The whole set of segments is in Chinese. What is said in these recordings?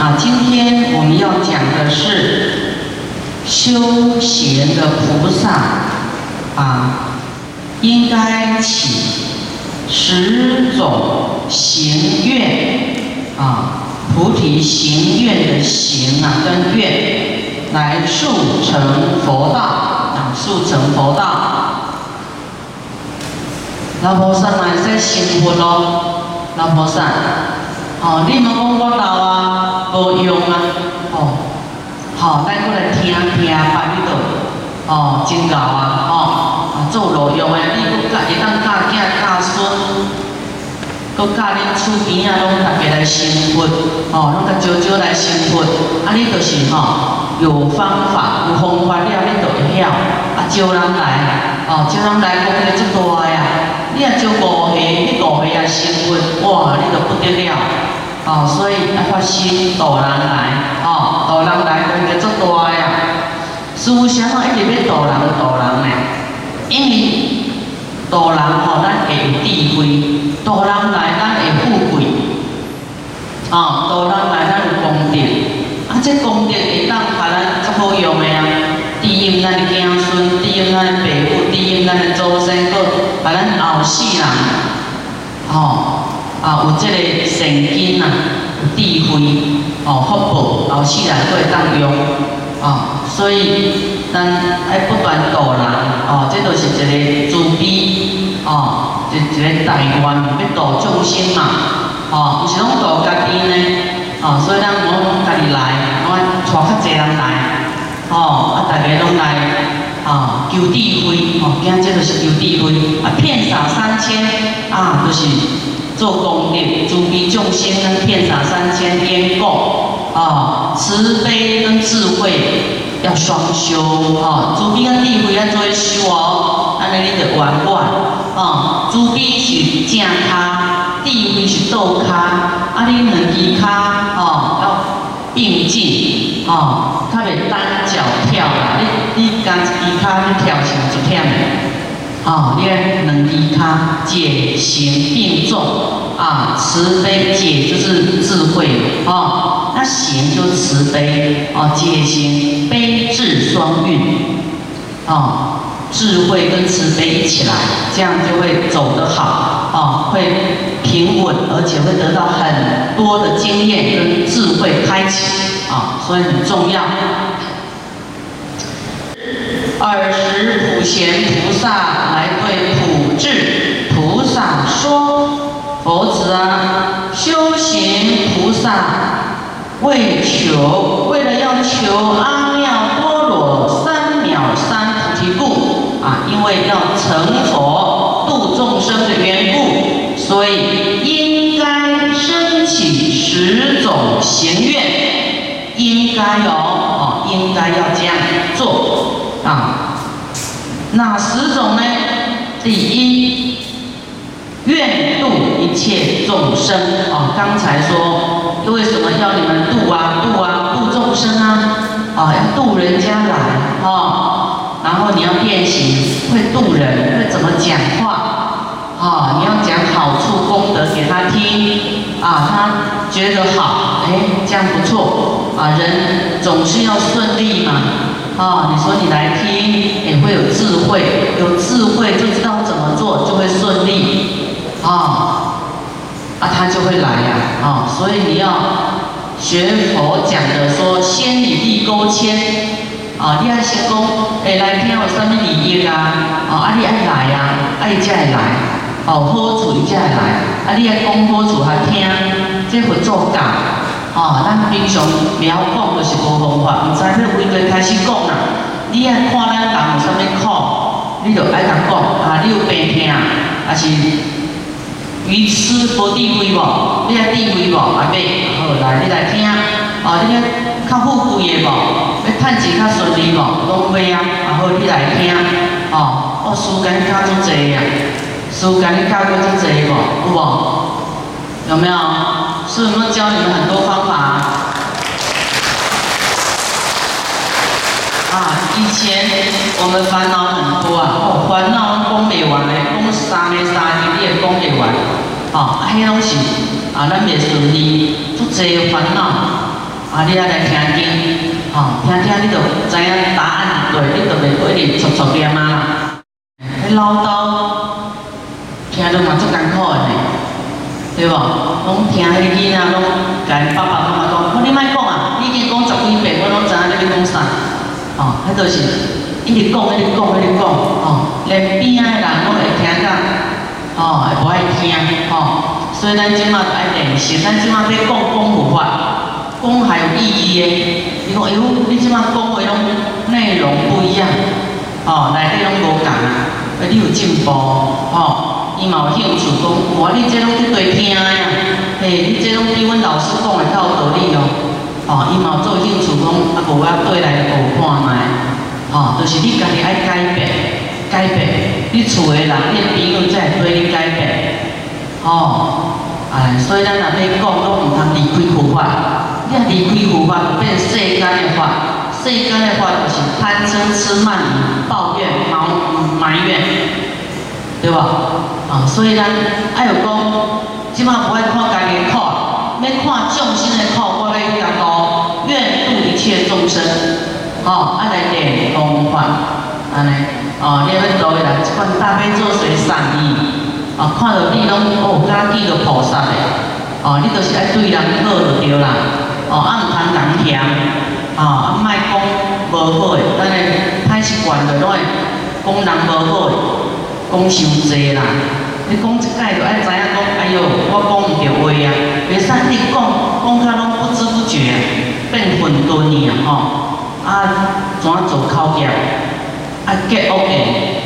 啊，今天我们要讲的是修行的菩萨啊，应该起十种行愿啊，菩提行愿的行啊跟愿来速成佛道啊，速成佛道。老菩萨嘛在行佛咯，老菩萨，哦，你莫讲我老啊，无用啊，哦，好，咱过来听听拜你道，哦，真够啊，哦，啊做路用的，你搁教会当教囝教孙，搁教恁厝边啊，拢大家来成佛，哦，拢甲招招来成佛，啊，你就是吼有方法，有方法了，你就会晓，啊，招人来，哦，招人来功德足大啊。你若招五个，你五个也成佛，哇，你就不得了，哦，所以要发心度人来，哦，度人来功德足大呀。师父想吼一直要度人度人呢，因为度人吼咱会有智慧，度人来咱会富贵，哦，度人来咱有功德，啊，这功德会当把咱足好用的啊，利用咱的子孙，利用咱的父母，利用咱的祖先，搁把咱后世人，吼啊有这个善根啊，有智慧，哦福报，后世人都会当用，啊，所以咱爱不断度人，哦，这都是一个慈悲，哦，一一个大愿要度众生嘛，哦，毋是拢度家己呢，哦，所以咱无讲家己来，我带较济人来，哦，啊，大家拢来。啊，求智慧，哦，今这就是求智慧，啊，遍洒三千，啊，就是做功德，慈悲众生跟遍洒三千边供，啊，慈悲跟智慧要双修，啊，慈悲跟智慧要做修哦，安尼你就圆满，啊，慈悲是正卡，智慧是倒卡，啊，你两支卡，哦，要并进，哦，较袂单脚跳啦，你。你家一支骹你跳成一片的，哦，你两支骹解行并重，啊，慈悲解就是智慧，哦，那行就慈悲，啊，解行悲智双运，啊，智慧跟慈悲一起来，这样就会走得好，啊，会平稳，而且会得到很多的经验跟智慧开启，啊，所以很重要。尔时普贤菩萨对普智菩萨说：“佛子啊，修行菩萨为求，为了要求阿耨多罗三藐三菩提故啊，因为要成佛度众生的缘故，所以应该升起十种行愿，应该有哦，应该要这样做。”啊，哪十种呢？第一，愿度一切众生。啊，刚才说为什么要你们度啊？度啊，度众生啊！啊，要度人家来啊。然后你要练习会度人，会怎么讲话啊？你要讲好处功德给他听啊，他觉得好，哎，这样不错啊。人总是要顺利嘛。啊，你说你来听，也会有智慧，有智慧就知道怎么做，就会顺利，啊，啊，他就会来呀，啊，所以你要学佛讲的说，先以利勾牵，啊，你要先讲，哎，来听有什么利益啊，啊，啊，你爱来呀，爱再来，哦，好处你再来，啊，你爱讲好处他听，这会做假。哦，咱平常不晓讲，就是无方法，毋知要为何开始讲啦。你爱看咱人有啥物苦，你就爱甲讲。啊，你有病痛，还是愚痴无智慧无？你爱智慧无？啊，袂好来，你来听。哦，你要较富贵的无？要趁钱较顺利无？拢袂啊，啊好，你来听。哦，我时间教足济啊，时间教过足济无？有无？有没有？是不是教你们很多方法？啊，以前我们烦恼很多啊，烦恼讲不完的，讲三个三日你也讲不完，哦，迄拢是啊，咱袂顺利，足济烦恼，啊，你啊来听经，啊，听听你就知影答案对，你就袂过一直错错念啊。迄唠叨听着嘛足艰苦的，对无？拢听迄个囡仔拢甲因爸爸妈妈讲，我你莫讲啊，你已经讲十几遍，我拢知影你要讲啥。吼，迄就是一直讲，一直讲，一直讲，吼，连边仔的人拢会听到，吼，会无爱听，吼。所以咱即马爱练习，咱即马要讲讲无法。讲还有意义的，伊讲哎呦，你即马讲的拢内容不一样，哦，内底拢无共啊，你有进步，哦，伊嘛有兴趣讲，哇，你这拢去对听呀，嘿，你这拢比阮老师讲的较有道理哦，哦，伊嘛有做兴趣讲，啊，无我对来学看卖，哦，就是你家己爱改变，改变，你厝的人，你朋友才会对你改变，哦，哎，所以咱若要讲，拢毋通离开佛法。你若离开佛法，变世间的法。世间的法就是贪嗔痴慢疑、抱怨、埋埋怨，对吧？啊，所以咱爱有讲，即马不爱看家己的苦，要看众生的苦，我要讲到愿度一切众生，哦，爱来练功法，安尼，哦，你要做的啦，即款大悲咒随善意，啊，看到你拢哦，家己都菩萨的，哦，你就是爱对人好就对啦。哦，啊，毋通人嫌，哦，啊，莫讲无好诶，咱诶歹习惯着拢会讲人无好诶，讲伤济啦。你讲一解着爱知影讲，哎哟，我讲毋着话啊，袂使你讲，讲甲拢不知不觉变混沌去啊，吼，啊，怎做口业，啊，结恶诶，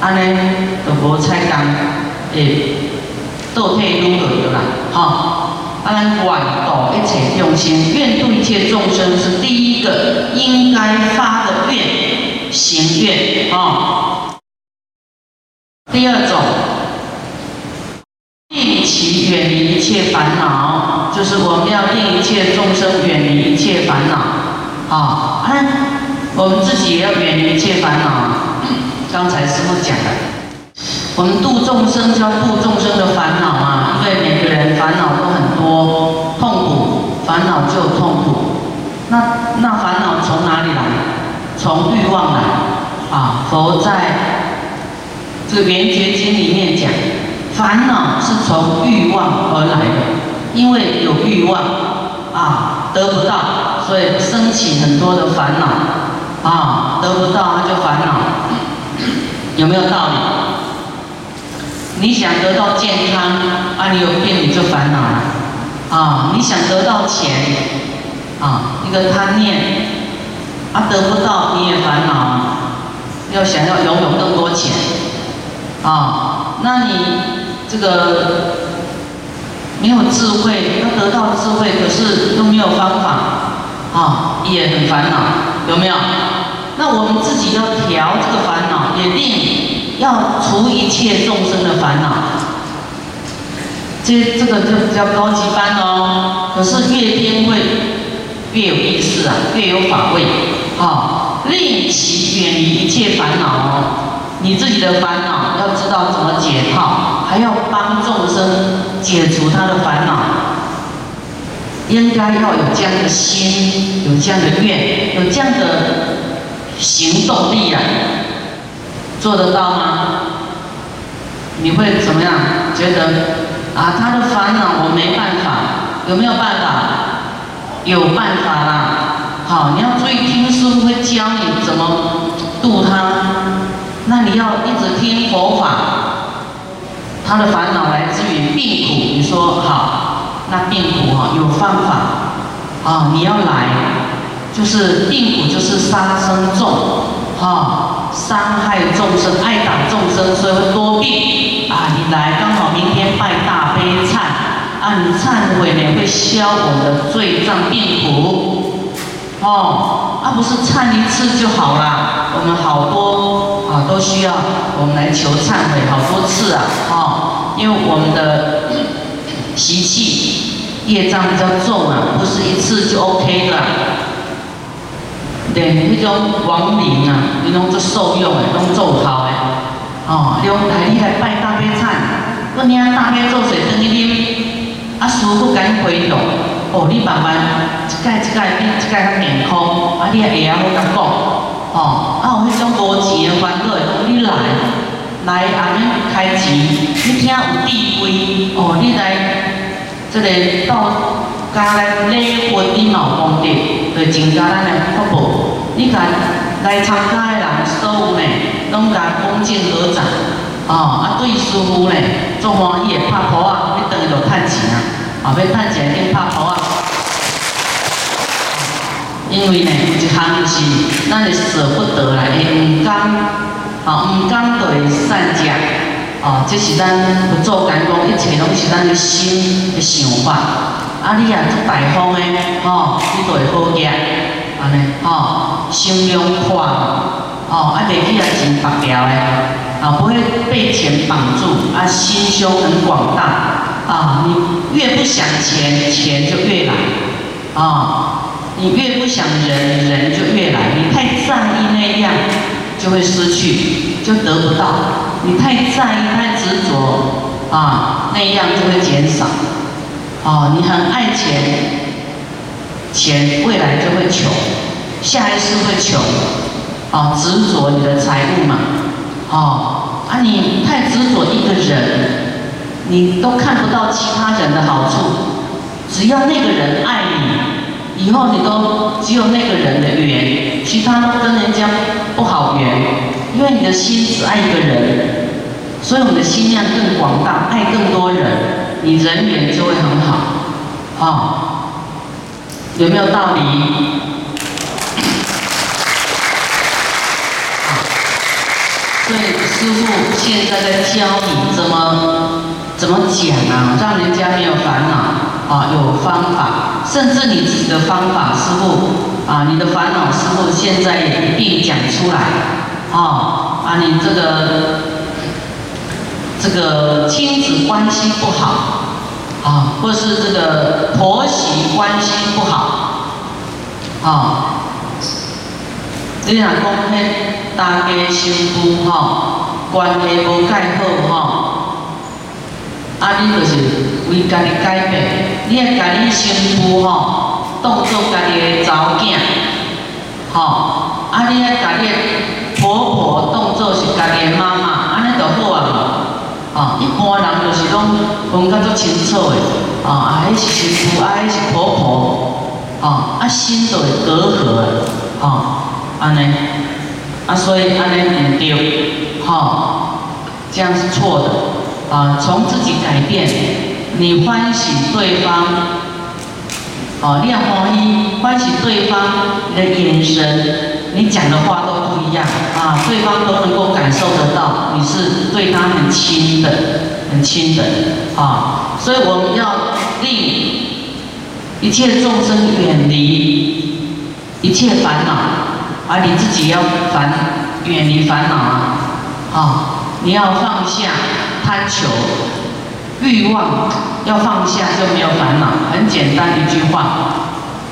安尼就无采工诶，倒退愈落着啦，吼。安广度一切众生，愿度一切众生是第一个应该发的愿行愿啊。第二种，令其远离一切烦恼，就是我们要令一切众生远离一切烦恼啊。我们自己也要远离一切烦恼。刚才师傅讲的。我们度众生，就要度众生的烦恼嘛！因为每个人烦恼都很多，痛苦烦恼就有痛苦。那那烦恼从哪里来？从欲望来啊！佛在这个《圆觉经》里面讲，烦恼是从欲望而来的，因为有欲望啊，得不到，所以升起很多的烦恼啊，得不到他就烦恼，有没有道理？你想得到健康，啊，你有病你就烦恼了，啊，你想得到钱，啊，一个贪念，啊，得不到你也烦恼，要想要拥有更多钱，啊，那你这个没有智慧，要得到智慧，可是又没有方法，啊，也很烦恼，有没有？那我们自己要调这个烦恼，也定。要除一切众生的烦恼，这这个就比较高级班哦。可是越听会越有意思啊，越有法味。啊，令其远离一切烦恼哦。你自己的烦恼要知道怎么解套，还要帮众生解除他的烦恼，应该要有这样的心，有这样的愿，有这样的行动力啊。做得到吗？你会怎么样？觉得啊，他的烦恼我没办法，有没有办法？有办法啦。好，你要注意听师傅会教你怎么度他。你要一直听佛法。他的烦恼来自于病苦，你说好，那病苦哈有方法啊，你要来，就是病苦就是杀生重。啊，伤害众生，爱打众生，所以会多病啊！你来刚好明天拜大悲忏，啊，你忏悔呢会消我们的罪障病苦，哦，啊，不是忏一次就好了，我们好多啊都需要我们来求忏悔好多次啊，哦，因为我们的习气业障比较重啊，不是一次就 OK 的。对，那种亡灵啊，迄种做受用的，拢做好的，哦，用来你来拜大悲忏，我领大悲咒水等于啉，啊，师傅赶紧回动，哦，你慢慢一届一届比一届较健康，啊，你也会晓好甲讲，哦，啊有迄种无钱的烦恼，你来来安尼开钱，你听有智慧，哦，你来这个到家来礼佛，你嘛有功德，就增加咱的福报。你看来参加的人，所有呢，拢甲恭敬合掌，哦，啊对师傅呢，做欢喜的拍鼓啊，你等于就趁钱啊，啊要趁钱先拍鼓啊。因为呢，一项是咱会舍不得来，会毋甘，啊毋甘就会散食，哦，这是咱不做干讲，一切拢是咱的心的想法。啊，你也做大方的，吼，你就会好业，安尼，吼，心量宽，哦，啊，袂去啊真白条的，啊，不会被钱绑住，啊，心胸很广大，啊，你越不想钱，钱就越来，啊。你越不想人，人就越来。你太在意那样，就会失去，就得不到。你太在意、太执着啊，那样就会减少。哦，你很爱钱，钱未来就会穷，下一世会穷。哦，执着你的财物嘛。哦，啊，你太执着一个人，你都看不到其他人的好处。只要那个人爱你。以后你都只有那个人的缘，其他跟人家不好缘，因为你的心只爱一个人，所以我们的心量更广大，爱更多人，你人缘就会很好，啊，有没有道理？所以师傅现在在教你怎么怎么讲啊，让人家没有烦恼啊，有方法。甚至你自己的方法，师傅啊，你的烦恼，师傅现在也一并讲出来，啊啊，你这个这个亲子关系不好，啊，或是这个婆媳关系不好，啊，你若讲迄大家媳妇吼，关系无介好吼。啊，你就是为家己改变，你爱家己新妇吼，当做家己的查某囝，吼，啊，你爱家己婆婆当做是家己的妈妈，安尼就好啊嘛，哦，一般人就是拢分较足清楚的，哦，啊，迄是新妇，啊，迄是婆婆，哦，啊，心就会隔阂，哦，安尼，啊，所以安尼唔对，吼，这样是错的。啊，从自己改变，你欢喜对方，哦，你要欢喜欢喜对方，你的眼神，你讲的话都不一样啊，对方都能够感受得到，你是对他很亲的，很亲的啊，所以我们要令一切众生远离一切烦恼，而你自己要烦远离烦恼啊，啊，你要放下。贪求欲望要放下就没有烦恼，很简单一句话，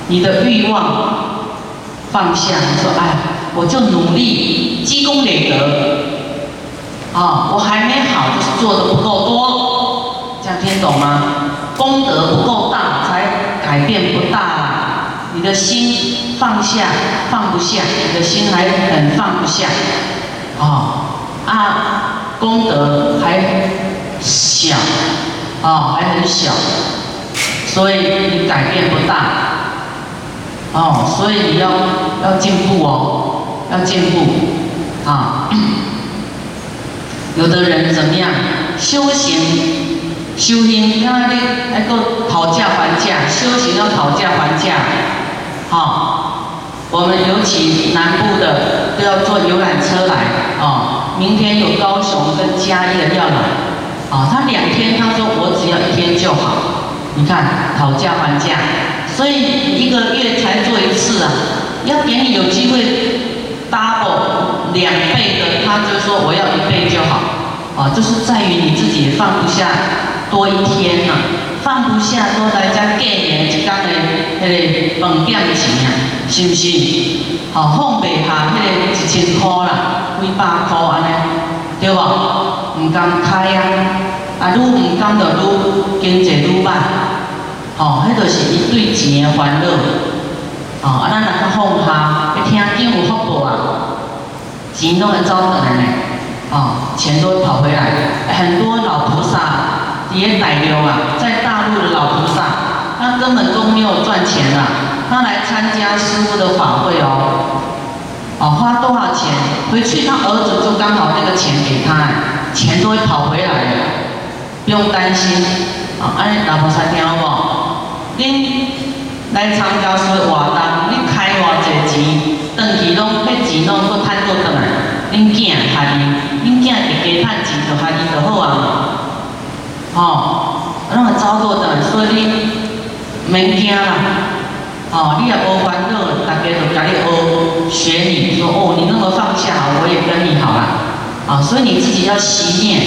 你的欲望放下，你说哎，我就努力积功累德，啊，我还没好，就是做的不够多，这样听懂吗？功德不够大，才改变不大。你的心放下放不下，你的心还很放不下，啊啊。功德还小，哦，还很小，所以你改变不大，哦，所以你要要进步哦，要进步，啊，有的人怎么样？修行，修行，你看你那个讨价还价，修行要讨价还价，好，我们尤其南部的都要坐游览车来，哦。明天有高雄跟嘉义的要来，啊，他两天，他说我只要一天就好。你看讨价还价，所以一个月才做一次啊，要给你有机会 double 两倍的，他就说我要一倍就好，啊，就是在于你自己放不下多一天呐，放不下多来家过年一刚的迄个饭店钱啊，是不是？好，放袂下一千块啦，几百块安尼，对无？唔敢开啊，啊，愈唔敢就愈经济愈歹，哦，迄就是伊对钱的烦恼，哦，啊，咱若较放下，要听经有福报啊，钱拢会走回来呢，哦，钱都会跑回来。很多老菩萨也歹流啊，在大陆的老菩萨，他根本都没有赚钱啊，他来参加师父的法会哦，哦，花多少钱，回去他儿子就刚好那个钱给他，钱都会跑回来的，不用担心，啊，安老菩萨听好无？恁来参加说活动，恁开偌济钱，长期拢迄钱拢搁趁倒转来，恁囝下伊，恁囝一家趁钱就下伊就好啊，吼，拢会走倒转来，所以你免惊啦，哦，你也无烦恼，大家就甲你学学你，说哦，你那么放下，我也跟你好了，啊，所以你自己要熄灭，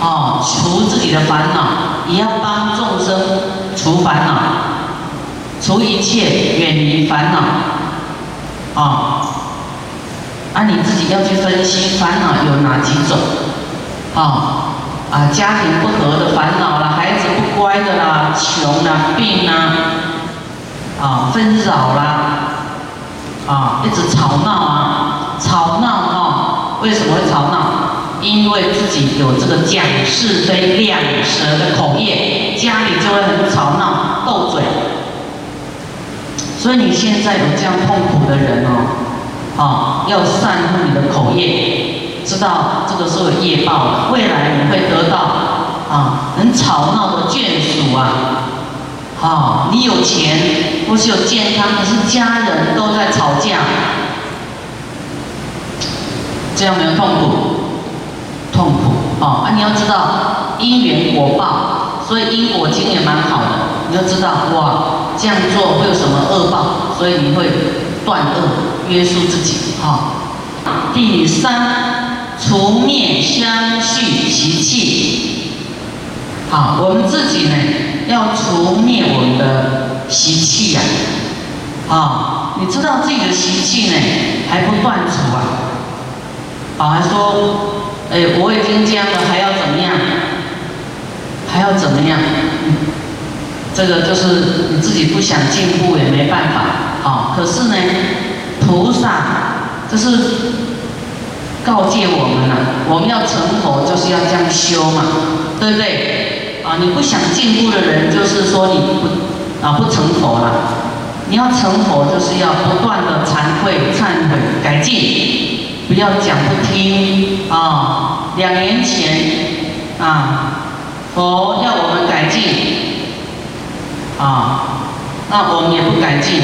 哦，除自己的烦恼，也要帮众生除烦恼。除一切，远离烦恼，啊，啊，你自己要去分析烦恼有哪几种，啊，啊，家庭不和的烦恼啦，孩子不乖的啦，穷啦，病啦，啊，纷扰啦，啊，一直吵闹啊，吵闹啊，为什么会吵闹？因为自己有这个讲是非两舌的口业，家里就会很吵闹，斗嘴。所以你现在有这样痛苦的人哦，啊，要善护你的口业，知道这个是有业报，未来你会得到啊很吵闹的眷属啊，啊，你有钱或是有健康，可是家人都在吵架，这样没有痛苦？痛苦哦！啊，你要知道因缘果报，所以因果经也蛮好的，你要知道哇。这样做会有什么恶报？所以你会断恶，约束自己。哈，第三，除灭相续习气。好，我们自己呢，要除灭我们的习气呀。啊，你知道自己的习气呢，还不断除啊？啊，还说，哎，我已经这样了，还要怎么样？还要怎么样？这个就是你自己不想进步也没办法，啊，可是呢，菩萨就是告诫我们了，我们要成佛就是要这样修嘛，对不对？啊，你不想进步的人，就是说你不啊不成佛了。你要成佛，就是要不断的惭愧、忏悔、改进，不要讲不听啊。两年前啊，佛要我们改进。啊，那我们也不改进，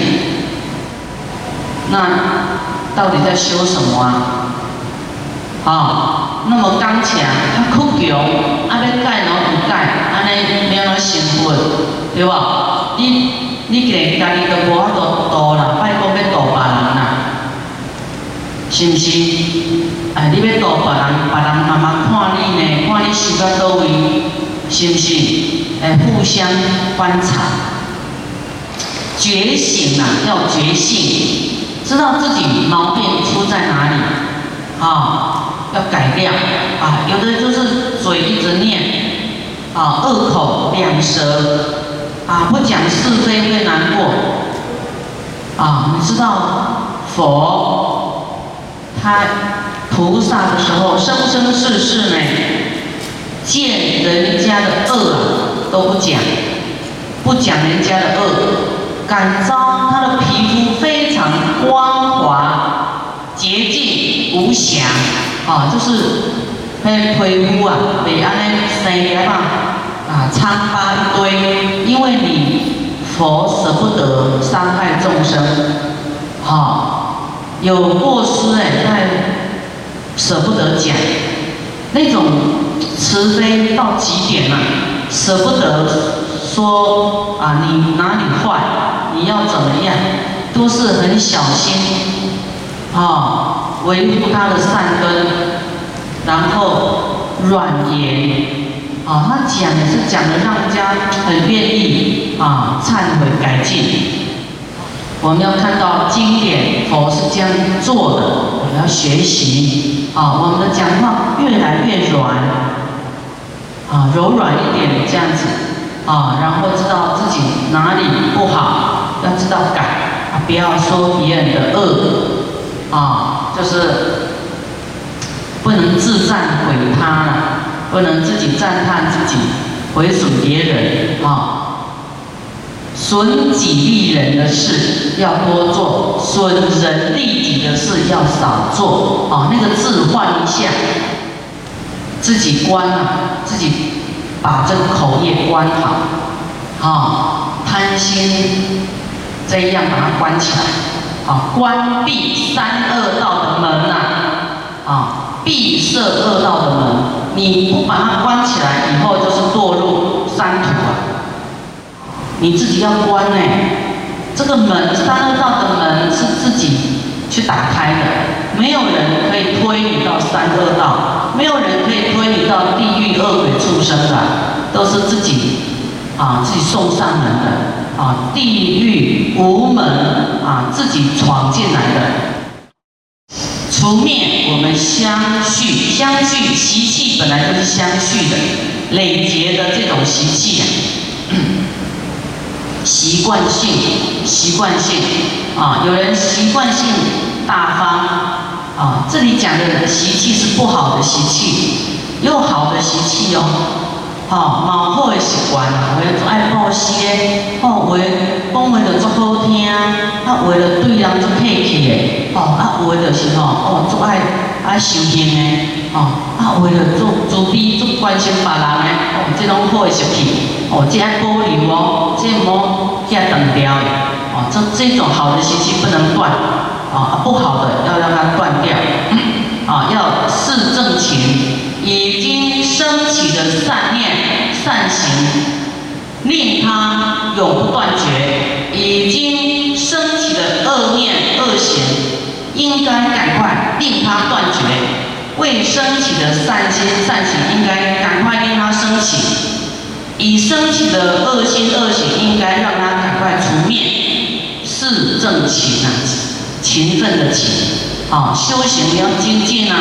那到底在修什么啊？啊，那么刚强，他哭穷，啊要改喏不改，安尼没有成佛，对吧？你你连家己都无法度度啦，拜讲要度别人啦，是不是？哎，你要度别人，别人慢慢看你呢，看你修到倒位，是毋是？哎，互相观察，觉醒啦，要觉醒，知道自己毛病出在哪里，啊，要改掉啊。有的就是嘴一直念，啊，恶口两舌，啊，不讲是非会难过，啊，你知道佛他菩萨的时候，生生世世呢，见人家的恶。都不讲，不讲人家的恶，感召他的皮肤啊，就是那皮肤啊，被安尼生起来嘛，啊，疮疤一堆，因为你佛舍不得伤害众生，好，有过失哎，但舍不得讲，那种慈悲到极点了。舍不得说啊，你哪里坏，你要怎么样，都是很小心啊，维护他的善根，然后软言啊，他讲也是讲的。让人家很愿意啊，忏悔改进。我们要看到经典，佛是这样做的，我们要学习啊，我们的讲话越来越软。啊，柔软一点这样子，啊，然后知道自己哪里不好，要知道改，啊，不要说别人的恶，啊，就是不能自赞毁他了，不能自己赞叹自己，毁损别人，啊。损己利人的事要多做，损人利己的事要少做。啊，那个字换一下，自己关了，自己把这个口业关好。啊，贪心这样把它关起来。啊，关闭三恶道的门呐。啊，闭塞恶道的门，你不把它关起来，以后就是堕入三途啊。你自己要关呢，这个门三恶道的门是自己去打开的，没有人可以推你到三恶道，没有人可以推你到地狱恶鬼畜生的，都是自己啊自己送上门的啊，地狱无门啊，自己闯进来的，除灭我们相续相续习气本来就是相续的，累劫的这种习气。习惯性，习惯性，啊，有人习惯性大方，啊，这里讲的习气是不好的习气，又好的习气哦，哦，蛮好的习惯，话做爱报喜的，哦，话讲话就足好听，啊，为了对人足客气的，哦，啊，话就是吼，哦，足爱爱修行的，哦，啊，为了做做比足关心别人的，哦，这种好的习气。哦，这爱保留哦，这莫这断掉的哦，这这种好的习气不能断，哦啊，不好的要让它断掉，啊，要视正勤，已经升起的善念、善行，令它永不断绝；已经升起的恶念、恶行，应该赶快令它断绝；未升起的善心、善行，应该赶快令它升起。已升起的恶心恶行，应该让它赶快除灭。是正勤啊，勤奋的勤啊，修行要精进啊，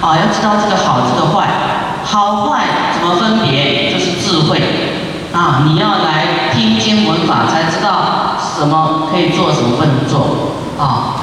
啊，要知道这个好，这个坏，好坏怎么分别，会啊。你要来听经闻法，才知道什么可以做，什么不能做啊。